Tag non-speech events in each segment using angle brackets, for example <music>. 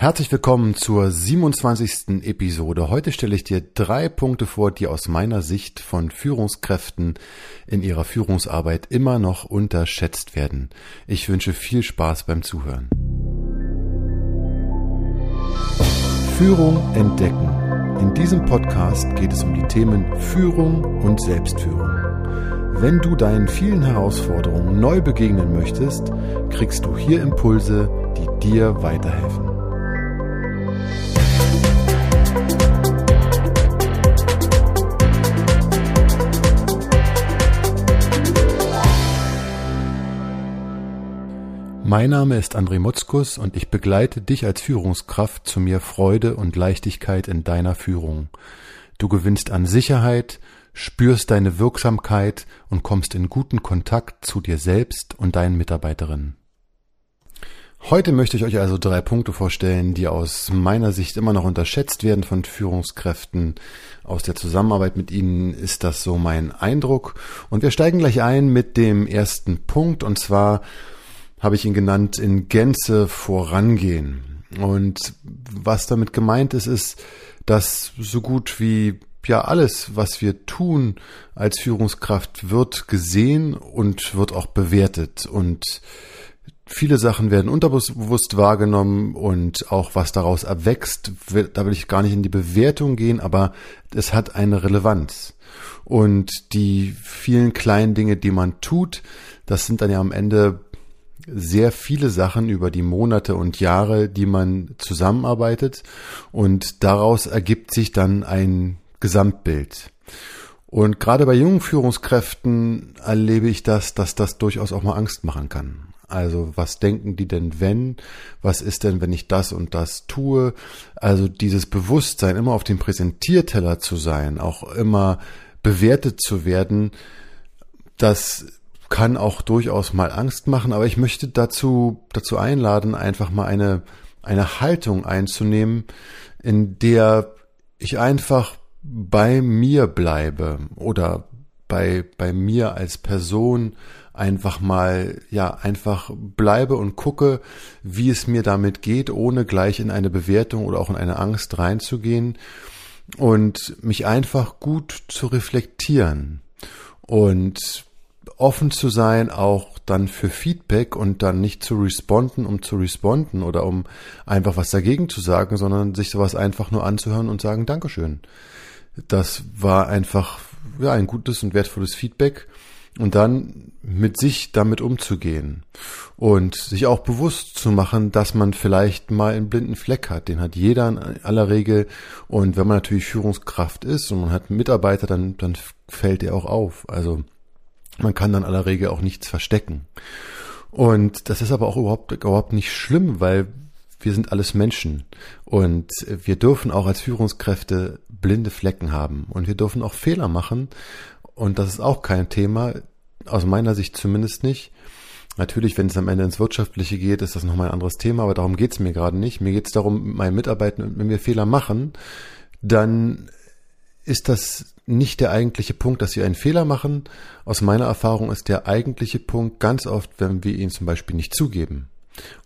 Herzlich willkommen zur 27. Episode. Heute stelle ich dir drei Punkte vor, die aus meiner Sicht von Führungskräften in ihrer Führungsarbeit immer noch unterschätzt werden. Ich wünsche viel Spaß beim Zuhören. Führung entdecken. In diesem Podcast geht es um die Themen Führung und Selbstführung. Wenn du deinen vielen Herausforderungen neu begegnen möchtest, kriegst du hier Impulse, die dir weiterhelfen. Mein Name ist André Mutzkus und ich begleite dich als Führungskraft zu mehr Freude und Leichtigkeit in deiner Führung. Du gewinnst an Sicherheit, spürst deine Wirksamkeit und kommst in guten Kontakt zu dir selbst und deinen Mitarbeiterinnen. Heute möchte ich euch also drei Punkte vorstellen, die aus meiner Sicht immer noch unterschätzt werden von Führungskräften. Aus der Zusammenarbeit mit ihnen ist das so mein Eindruck. Und wir steigen gleich ein mit dem ersten Punkt, und zwar habe ich ihn genannt, in Gänze vorangehen. Und was damit gemeint ist, ist, dass so gut wie ja alles, was wir tun als Führungskraft, wird gesehen und wird auch bewertet. Und viele Sachen werden unterbewusst wahrgenommen und auch was daraus erwächst, da will ich gar nicht in die Bewertung gehen, aber es hat eine Relevanz. Und die vielen kleinen Dinge, die man tut, das sind dann ja am Ende sehr viele Sachen über die Monate und Jahre, die man zusammenarbeitet und daraus ergibt sich dann ein Gesamtbild. Und gerade bei jungen Führungskräften erlebe ich das, dass das durchaus auch mal Angst machen kann. Also was denken die denn wenn? Was ist denn, wenn ich das und das tue? Also dieses Bewusstsein, immer auf dem Präsentierteller zu sein, auch immer bewertet zu werden, das kann auch durchaus mal Angst machen, aber ich möchte dazu, dazu einladen, einfach mal eine, eine Haltung einzunehmen, in der ich einfach bei mir bleibe oder bei, bei mir als Person einfach mal, ja, einfach bleibe und gucke, wie es mir damit geht, ohne gleich in eine Bewertung oder auch in eine Angst reinzugehen und mich einfach gut zu reflektieren und offen zu sein, auch dann für Feedback und dann nicht zu responden, um zu responden oder um einfach was dagegen zu sagen, sondern sich sowas einfach nur anzuhören und sagen, Dankeschön. Das war einfach, ja, ein gutes und wertvolles Feedback und dann mit sich damit umzugehen und sich auch bewusst zu machen, dass man vielleicht mal einen blinden Fleck hat. Den hat jeder in aller Regel. Und wenn man natürlich Führungskraft ist und man hat Mitarbeiter, dann, dann fällt er auch auf. Also man kann dann aller Regel auch nichts verstecken. Und das ist aber auch überhaupt, überhaupt nicht schlimm, weil wir sind alles Menschen und wir dürfen auch als Führungskräfte blinde Flecken haben und wir dürfen auch Fehler machen und das ist auch kein Thema, aus meiner Sicht zumindest nicht. Natürlich, wenn es am Ende ins Wirtschaftliche geht, ist das nochmal ein anderes Thema, aber darum geht es mir gerade nicht. Mir geht es darum, mit meinen Mitarbeitern, wenn wir Fehler machen, dann ist das nicht der eigentliche Punkt, dass sie einen Fehler machen. Aus meiner Erfahrung ist der eigentliche Punkt ganz oft, wenn wir ihn zum Beispiel nicht zugeben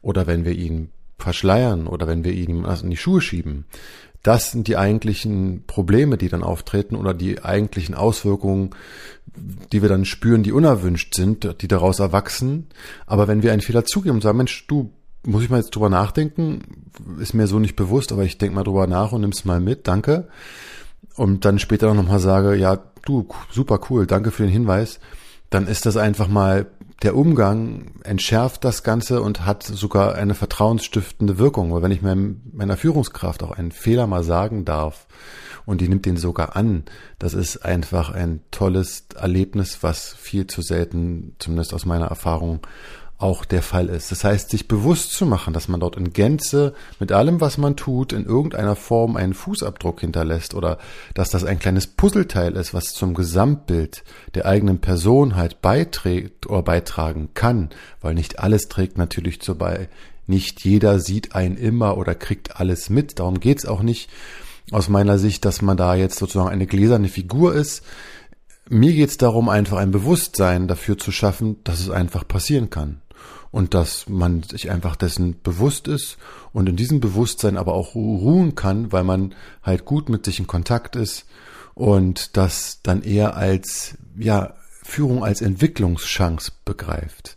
oder wenn wir ihn verschleiern oder wenn wir ihn in die Schuhe schieben. Das sind die eigentlichen Probleme, die dann auftreten oder die eigentlichen Auswirkungen, die wir dann spüren, die unerwünscht sind, die daraus erwachsen. Aber wenn wir einen Fehler zugeben und sagen, Mensch, du, muss ich mal jetzt drüber nachdenken, ist mir so nicht bewusst, aber ich denke mal drüber nach und nimm's mal mit, danke. Und dann später noch mal sage, ja, du, super cool, danke für den Hinweis, dann ist das einfach mal der Umgang entschärft das Ganze und hat sogar eine vertrauensstiftende Wirkung. Weil wenn ich meiner Führungskraft auch einen Fehler mal sagen darf und die nimmt den sogar an, das ist einfach ein tolles Erlebnis, was viel zu selten, zumindest aus meiner Erfahrung, auch der Fall ist. Das heißt, sich bewusst zu machen, dass man dort in Gänze mit allem, was man tut, in irgendeiner Form einen Fußabdruck hinterlässt oder dass das ein kleines Puzzleteil ist, was zum Gesamtbild der eigenen Person halt beiträgt oder beitragen kann, weil nicht alles trägt natürlich zu bei. Nicht jeder sieht einen immer oder kriegt alles mit. Darum geht's auch nicht aus meiner Sicht, dass man da jetzt sozusagen eine gläserne Figur ist. Mir geht's darum, einfach ein Bewusstsein dafür zu schaffen, dass es einfach passieren kann. Und dass man sich einfach dessen bewusst ist und in diesem Bewusstsein aber auch ruhen kann, weil man halt gut mit sich in Kontakt ist und das dann eher als, ja, Führung als Entwicklungschance begreift.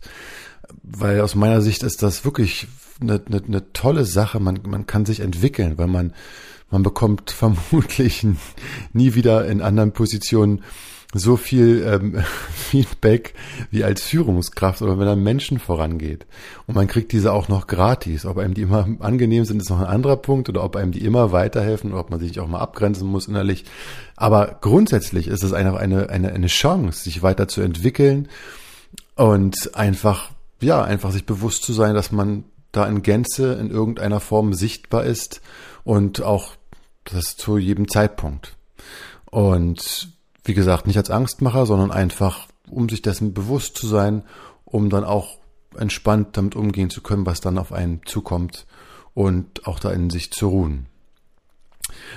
Weil aus meiner Sicht ist das wirklich eine, eine, eine tolle Sache. Man, man kann sich entwickeln, weil man, man bekommt <laughs> vermutlich nie wieder in anderen Positionen so viel ähm, <laughs> Feedback wie als Führungskraft oder wenn er Menschen vorangeht. Und man kriegt diese auch noch gratis. Ob einem die immer angenehm sind, ist noch ein anderer Punkt oder ob einem die immer weiterhelfen oder ob man sich auch mal abgrenzen muss innerlich. Aber grundsätzlich ist es einfach eine, eine, eine Chance, sich weiterzuentwickeln und einfach, ja, einfach sich bewusst zu sein, dass man da in Gänze in irgendeiner Form sichtbar ist und auch das zu jedem Zeitpunkt. Und wie gesagt, nicht als Angstmacher, sondern einfach, um sich dessen bewusst zu sein, um dann auch entspannt damit umgehen zu können, was dann auf einen zukommt und auch da in sich zu ruhen.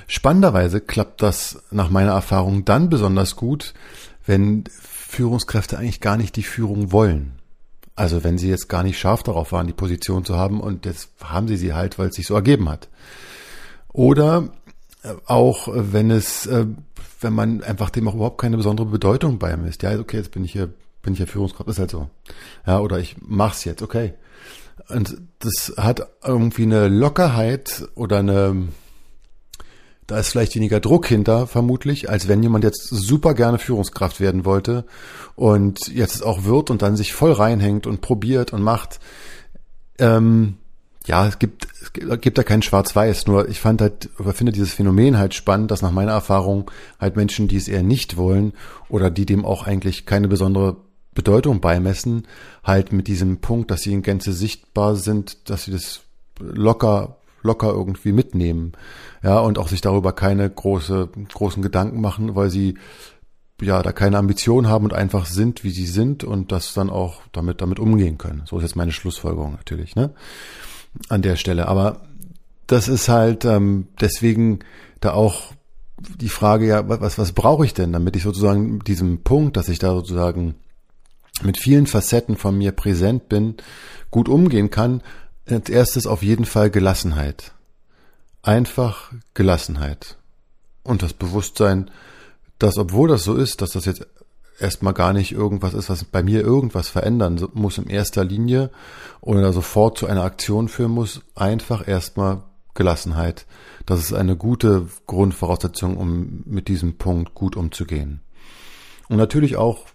Spannenderweise klappt das nach meiner Erfahrung dann besonders gut, wenn Führungskräfte eigentlich gar nicht die Führung wollen. Also wenn sie jetzt gar nicht scharf darauf waren, die Position zu haben und jetzt haben sie sie halt, weil es sich so ergeben hat. Oder auch wenn es äh, wenn man einfach dem auch überhaupt keine besondere Bedeutung beimisst. Ja, okay, jetzt bin ich hier, bin ich hier Führungskraft, ist halt so. Ja, oder ich mach's jetzt, okay. Und das hat irgendwie eine Lockerheit oder eine, da ist vielleicht weniger Druck hinter, vermutlich, als wenn jemand jetzt super gerne Führungskraft werden wollte und jetzt auch wird und dann sich voll reinhängt und probiert und macht. Ähm, ja, es gibt, es gibt da kein Schwarz-Weiß, nur ich fand halt, oder finde dieses Phänomen halt spannend, dass nach meiner Erfahrung halt Menschen, die es eher nicht wollen oder die dem auch eigentlich keine besondere Bedeutung beimessen, halt mit diesem Punkt, dass sie in Gänze sichtbar sind, dass sie das locker, locker irgendwie mitnehmen, ja, und auch sich darüber keine große, großen Gedanken machen, weil sie ja da keine Ambition haben und einfach sind, wie sie sind und das dann auch damit damit umgehen können. So ist jetzt meine Schlussfolgerung natürlich, ne? An der Stelle. Aber das ist halt ähm, deswegen da auch die Frage, ja, was, was brauche ich denn, damit ich sozusagen diesem Punkt, dass ich da sozusagen mit vielen Facetten von mir präsent bin, gut umgehen kann. Als erstes auf jeden Fall Gelassenheit. Einfach Gelassenheit. Und das Bewusstsein, dass obwohl das so ist, dass das jetzt erstmal gar nicht irgendwas ist, was bei mir irgendwas verändern muss in erster Linie oder sofort zu einer Aktion führen muss, einfach erstmal Gelassenheit. Das ist eine gute Grundvoraussetzung, um mit diesem Punkt gut umzugehen. Und natürlich auch,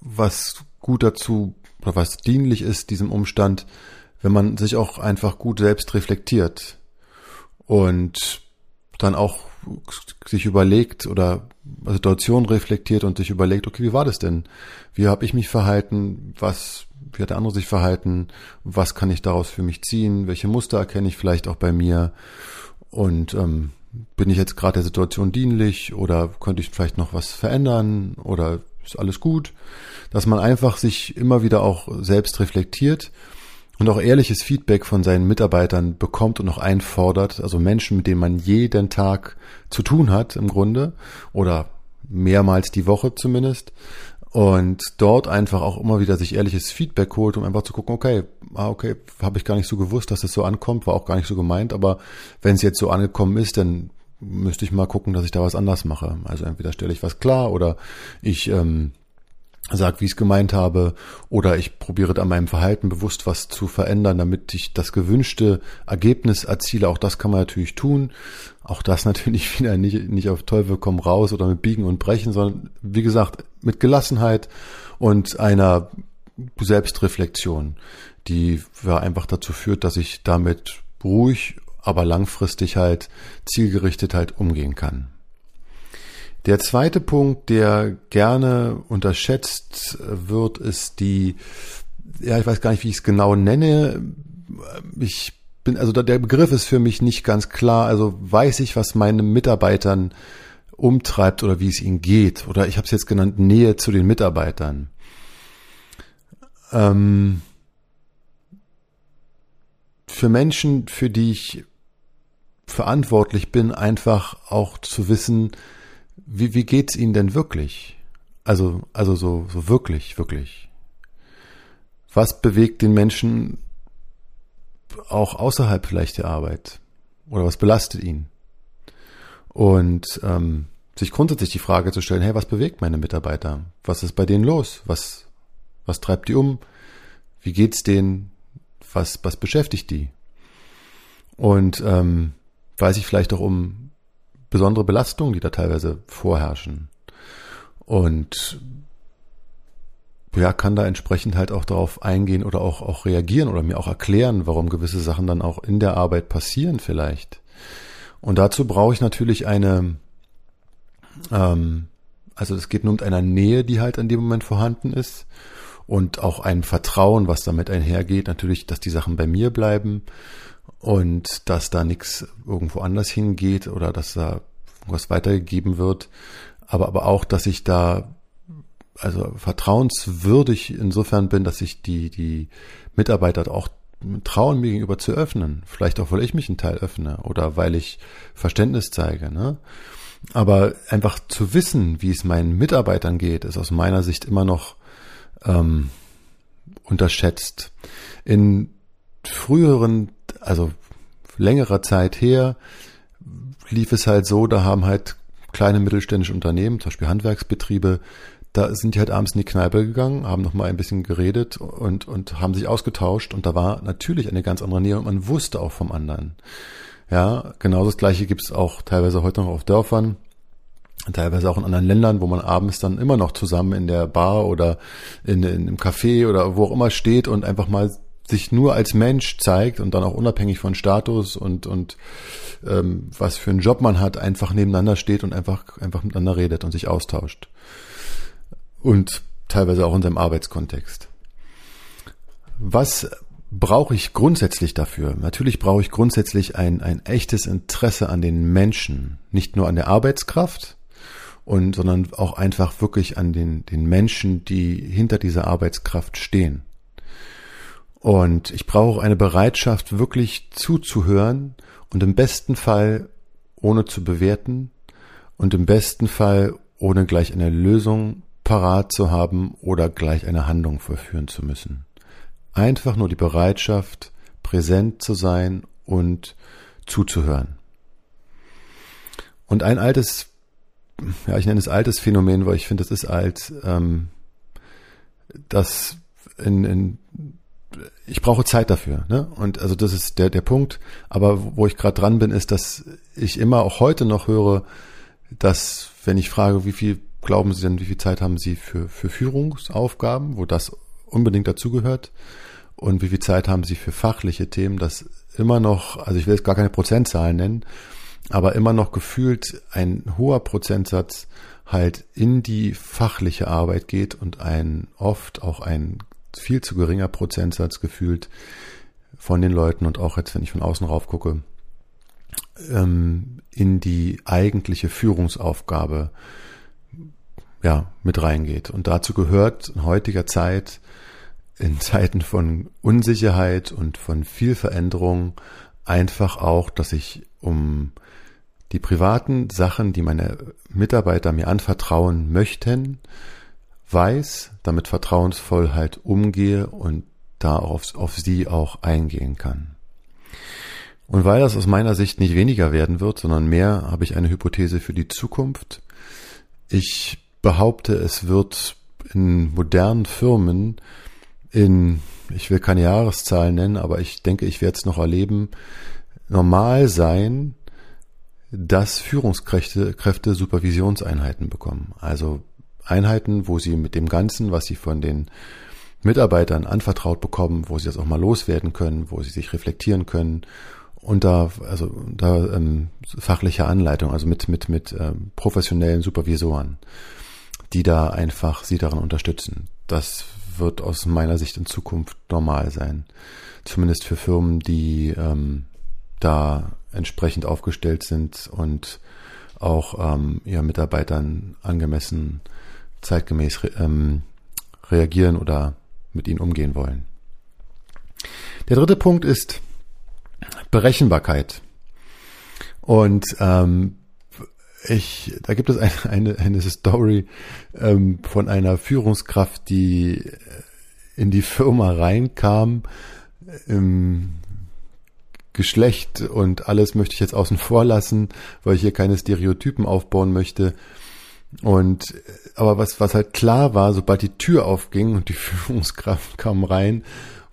was gut dazu oder was dienlich ist, diesem Umstand, wenn man sich auch einfach gut selbst reflektiert und dann auch sich überlegt oder Situation reflektiert und sich überlegt, okay, wie war das denn? Wie habe ich mich verhalten? Was, wie hat der andere sich verhalten? Was kann ich daraus für mich ziehen? Welche Muster erkenne ich vielleicht auch bei mir? Und ähm, bin ich jetzt gerade der Situation dienlich oder könnte ich vielleicht noch was verändern oder ist alles gut? Dass man einfach sich immer wieder auch selbst reflektiert und auch ehrliches Feedback von seinen Mitarbeitern bekommt und auch einfordert, also Menschen, mit denen man jeden Tag zu tun hat im Grunde oder mehrmals die Woche zumindest und dort einfach auch immer wieder sich ehrliches Feedback holt, um einfach zu gucken, okay, ah, okay, habe ich gar nicht so gewusst, dass das so ankommt, war auch gar nicht so gemeint, aber wenn es jetzt so angekommen ist, dann müsste ich mal gucken, dass ich da was anders mache. Also entweder stelle ich was klar oder ich ähm, sag, wie ich es gemeint habe, oder ich probiere an meinem Verhalten bewusst was zu verändern, damit ich das gewünschte Ergebnis erziele. Auch das kann man natürlich tun. Auch das <laughs> natürlich wieder nicht, nicht auf Teufel komm raus oder mit Biegen und Brechen, sondern wie gesagt, mit Gelassenheit und einer Selbstreflexion, die ja einfach dazu führt, dass ich damit ruhig, aber langfristig halt zielgerichtet halt umgehen kann. Der zweite Punkt, der gerne unterschätzt wird, ist die, ja, ich weiß gar nicht, wie ich es genau nenne. Ich bin, also der Begriff ist für mich nicht ganz klar. Also weiß ich, was meine Mitarbeitern umtreibt oder wie es ihnen geht. Oder ich habe es jetzt genannt, Nähe zu den Mitarbeitern. Ähm, für Menschen, für die ich verantwortlich bin, einfach auch zu wissen, wie, wie geht's Ihnen denn wirklich? Also, also so, so wirklich, wirklich. Was bewegt den Menschen auch außerhalb vielleicht der Arbeit? Oder was belastet ihn? Und ähm, sich grundsätzlich die Frage zu stellen, hey, was bewegt meine Mitarbeiter? Was ist bei denen los? Was, was treibt die um? Wie geht's denen? Was, was beschäftigt die? Und ähm, weiß ich vielleicht auch um besondere Belastungen, die da teilweise vorherrschen. Und ja, kann da entsprechend halt auch darauf eingehen oder auch, auch reagieren oder mir auch erklären, warum gewisse Sachen dann auch in der Arbeit passieren vielleicht. Und dazu brauche ich natürlich eine, ähm, also es geht nur um eine Nähe, die halt in dem Moment vorhanden ist und auch ein Vertrauen, was damit einhergeht. Natürlich, dass die Sachen bei mir bleiben und dass da nichts irgendwo anders hingeht oder dass da was weitergegeben wird. Aber, aber auch, dass ich da also vertrauenswürdig insofern bin, dass ich die, die Mitarbeiter auch trauen, mir gegenüber zu öffnen. Vielleicht auch, weil ich mich einen Teil öffne oder weil ich Verständnis zeige. Ne? Aber einfach zu wissen, wie es meinen Mitarbeitern geht, ist aus meiner Sicht immer noch ähm, unterschätzt. In früheren, also längerer Zeit her, lief es halt so, da haben halt kleine mittelständische Unternehmen, zum Beispiel Handwerksbetriebe, da sind die halt abends in die Kneipe gegangen, haben noch mal ein bisschen geredet und, und haben sich ausgetauscht und da war natürlich eine ganz andere Nähe und man wusste auch vom anderen. Ja, genau das gleiche gibt's auch teilweise heute noch auf Dörfern, teilweise auch in anderen Ländern, wo man abends dann immer noch zusammen in der Bar oder in, in einem Café oder wo auch immer steht und einfach mal sich nur als Mensch zeigt und dann auch unabhängig von Status und und ähm, was für einen Job man hat, einfach nebeneinander steht und einfach einfach miteinander redet und sich austauscht und teilweise auch in seinem Arbeitskontext. Was brauche ich grundsätzlich dafür? Natürlich brauche ich grundsätzlich ein, ein echtes Interesse an den Menschen, nicht nur an der Arbeitskraft, und, sondern auch einfach wirklich an den, den Menschen, die hinter dieser Arbeitskraft stehen. Und ich brauche eine Bereitschaft, wirklich zuzuhören und im besten Fall ohne zu bewerten und im besten Fall ohne gleich eine Lösung parat zu haben oder gleich eine Handlung vollführen zu müssen. Einfach nur die Bereitschaft, präsent zu sein und zuzuhören. Und ein altes, ja, ich nenne es altes Phänomen, weil ich finde, es ist alt, ähm, das in, in ich brauche Zeit dafür, ne? Und also das ist der der Punkt. Aber wo ich gerade dran bin, ist, dass ich immer auch heute noch höre, dass wenn ich frage, wie viel glauben Sie denn, wie viel Zeit haben Sie für, für Führungsaufgaben, wo das unbedingt dazugehört? Und wie viel Zeit haben Sie für fachliche Themen, das immer noch, also ich will jetzt gar keine Prozentzahlen nennen, aber immer noch gefühlt ein hoher Prozentsatz halt in die fachliche Arbeit geht und ein oft auch ein viel zu geringer Prozentsatz gefühlt von den Leuten und auch jetzt, wenn ich von außen rauf gucke, ähm, in die eigentliche Führungsaufgabe ja, mit reingeht. Und dazu gehört in heutiger Zeit, in Zeiten von Unsicherheit und von viel Veränderung, einfach auch, dass ich um die privaten Sachen, die meine Mitarbeiter mir anvertrauen möchten, weiß, damit vertrauensvoll halt umgehe und da auf, auf sie auch eingehen kann. Und weil das aus meiner Sicht nicht weniger werden wird, sondern mehr, habe ich eine Hypothese für die Zukunft. Ich behaupte, es wird in modernen Firmen in, ich will keine Jahreszahlen nennen, aber ich denke, ich werde es noch erleben, normal sein, dass Führungskräfte Kräfte Supervisionseinheiten bekommen. Also Einheiten, wo sie mit dem Ganzen, was sie von den Mitarbeitern anvertraut bekommen, wo sie das auch mal loswerden können, wo sie sich reflektieren können, unter also unter ähm, fachlicher Anleitung, also mit mit mit ähm, professionellen Supervisoren die da einfach sie daran unterstützen. Das wird aus meiner Sicht in Zukunft normal sein. Zumindest für Firmen, die ähm, da entsprechend aufgestellt sind und auch ähm, ihren Mitarbeitern angemessen zeitgemäß re ähm, reagieren oder mit ihnen umgehen wollen. Der dritte Punkt ist Berechenbarkeit. Und ähm, ich, da gibt es eine, eine, eine Story ähm, von einer Führungskraft, die in die Firma reinkam, im Geschlecht und alles möchte ich jetzt außen vor lassen, weil ich hier keine Stereotypen aufbauen möchte. Und aber was, was halt klar war, sobald die Tür aufging und die <laughs> Führungskraft kam rein,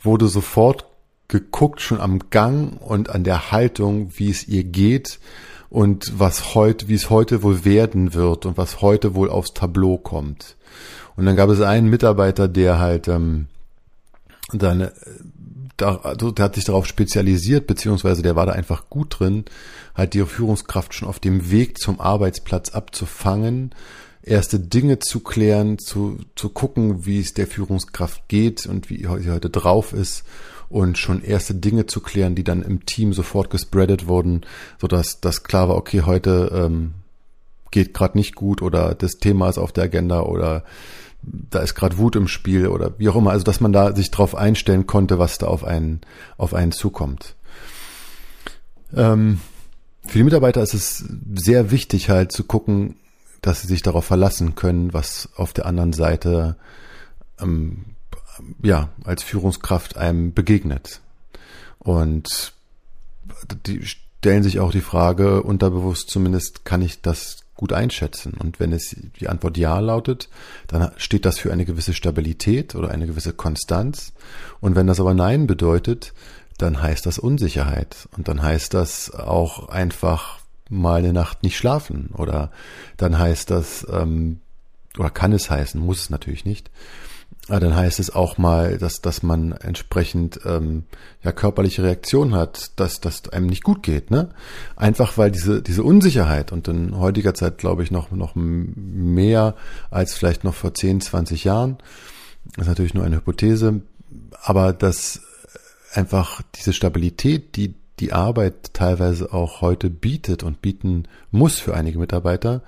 wurde sofort geguckt, schon am Gang und an der Haltung, wie es ihr geht und was heute, wie es heute wohl werden wird und was heute wohl aufs Tableau kommt. Und dann gab es einen Mitarbeiter, der halt ähm, dann äh, da, also der hat sich darauf spezialisiert, beziehungsweise der war da einfach gut drin, halt die Führungskraft schon auf dem Weg zum Arbeitsplatz abzufangen, erste Dinge zu klären, zu, zu gucken, wie es der Führungskraft geht und wie sie heute drauf ist und schon erste Dinge zu klären, die dann im Team sofort gespreadet wurden, so dass das klar war, okay, heute ähm, geht gerade nicht gut oder das Thema ist auf der Agenda oder da ist gerade Wut im Spiel oder wie auch immer, also dass man da sich drauf einstellen konnte, was da auf einen, auf einen zukommt. Ähm, für die Mitarbeiter ist es sehr wichtig halt zu gucken, dass sie sich darauf verlassen können, was auf der anderen Seite ähm, ja als Führungskraft einem begegnet. Und die stellen sich auch die Frage, unterbewusst zumindest, kann ich das gut einschätzen. Und wenn es die Antwort ja lautet, dann steht das für eine gewisse Stabilität oder eine gewisse Konstanz. Und wenn das aber nein bedeutet, dann heißt das Unsicherheit. Und dann heißt das auch einfach mal eine Nacht nicht schlafen. Oder dann heißt das, ähm, oder kann es heißen, muss es natürlich nicht, aber dann heißt es auch mal, dass, dass man entsprechend ähm, ja körperliche Reaktionen hat, dass das einem nicht gut geht, ne? Einfach weil diese diese Unsicherheit und in heutiger Zeit glaube ich noch noch mehr als vielleicht noch vor 10, 20 Jahren. Das ist natürlich nur eine Hypothese, aber dass einfach diese Stabilität, die die Arbeit teilweise auch heute bietet und bieten muss für einige Mitarbeiter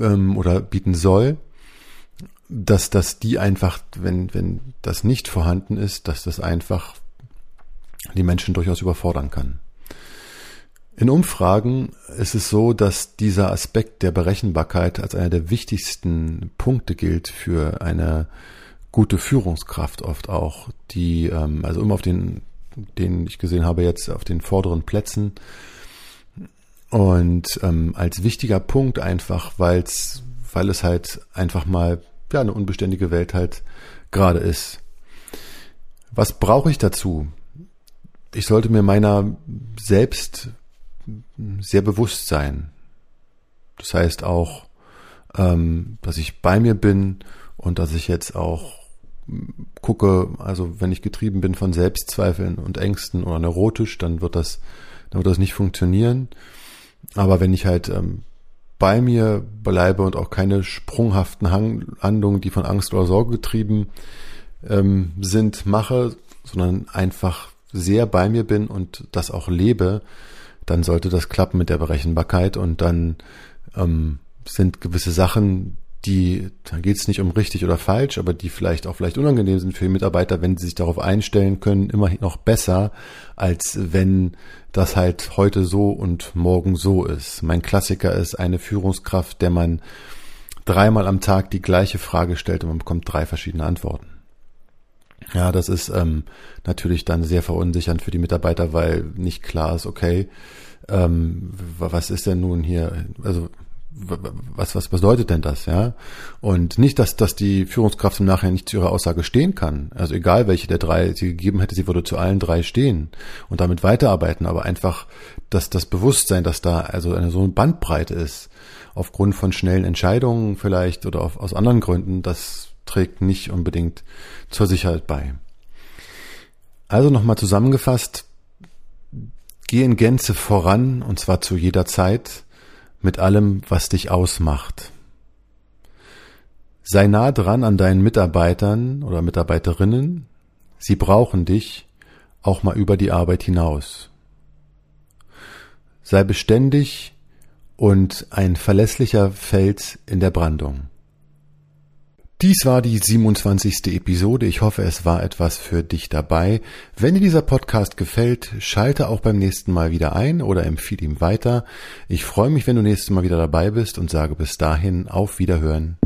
ähm, oder bieten soll, dass, dass die einfach, wenn, wenn das nicht vorhanden ist, dass das einfach die Menschen durchaus überfordern kann. In Umfragen ist es so, dass dieser Aspekt der Berechenbarkeit als einer der wichtigsten Punkte gilt für eine gute Führungskraft oft auch, die ähm, also immer auf den, den ich gesehen habe jetzt auf den vorderen Plätzen und ähm, als wichtiger Punkt einfach, weil es weil es halt einfach mal ja, eine unbeständige Welt halt gerade ist. Was brauche ich dazu? Ich sollte mir meiner selbst sehr bewusst sein. Das heißt auch, ähm, dass ich bei mir bin und dass ich jetzt auch gucke, also wenn ich getrieben bin von Selbstzweifeln und Ängsten oder neurotisch, dann wird das, dann wird das nicht funktionieren. Aber wenn ich halt ähm, bei mir bleibe und auch keine sprunghaften Handlungen, die von Angst oder Sorge getrieben ähm, sind, mache, sondern einfach sehr bei mir bin und das auch lebe, dann sollte das klappen mit der Berechenbarkeit und dann ähm, sind gewisse Sachen, die, da geht es nicht um richtig oder falsch, aber die vielleicht auch vielleicht unangenehm sind für die Mitarbeiter, wenn sie sich darauf einstellen können, immerhin noch besser, als wenn das halt heute so und morgen so ist. Mein Klassiker ist eine Führungskraft, der man dreimal am Tag die gleiche Frage stellt und man bekommt drei verschiedene Antworten. Ja, das ist ähm, natürlich dann sehr verunsichernd für die Mitarbeiter, weil nicht klar ist, okay, ähm, was ist denn nun hier, also was, was bedeutet denn das, ja? Und nicht, dass, dass die Führungskraft im Nachhinein nicht zu ihrer Aussage stehen kann. Also egal, welche der drei sie gegeben hätte, sie würde zu allen drei stehen und damit weiterarbeiten, aber einfach, dass das Bewusstsein, dass da also eine so eine Bandbreite ist, aufgrund von schnellen Entscheidungen vielleicht oder auf, aus anderen Gründen, das trägt nicht unbedingt zur Sicherheit bei. Also nochmal zusammengefasst, geh in Gänze voran und zwar zu jeder Zeit mit allem, was dich ausmacht. Sei nah dran an deinen Mitarbeitern oder Mitarbeiterinnen. Sie brauchen dich auch mal über die Arbeit hinaus. Sei beständig und ein verlässlicher Fels in der Brandung. Dies war die 27. Episode. Ich hoffe, es war etwas für dich dabei. Wenn dir dieser Podcast gefällt, schalte auch beim nächsten Mal wieder ein oder empfehle ihm weiter. Ich freue mich, wenn du nächstes Mal wieder dabei bist und sage bis dahin auf Wiederhören.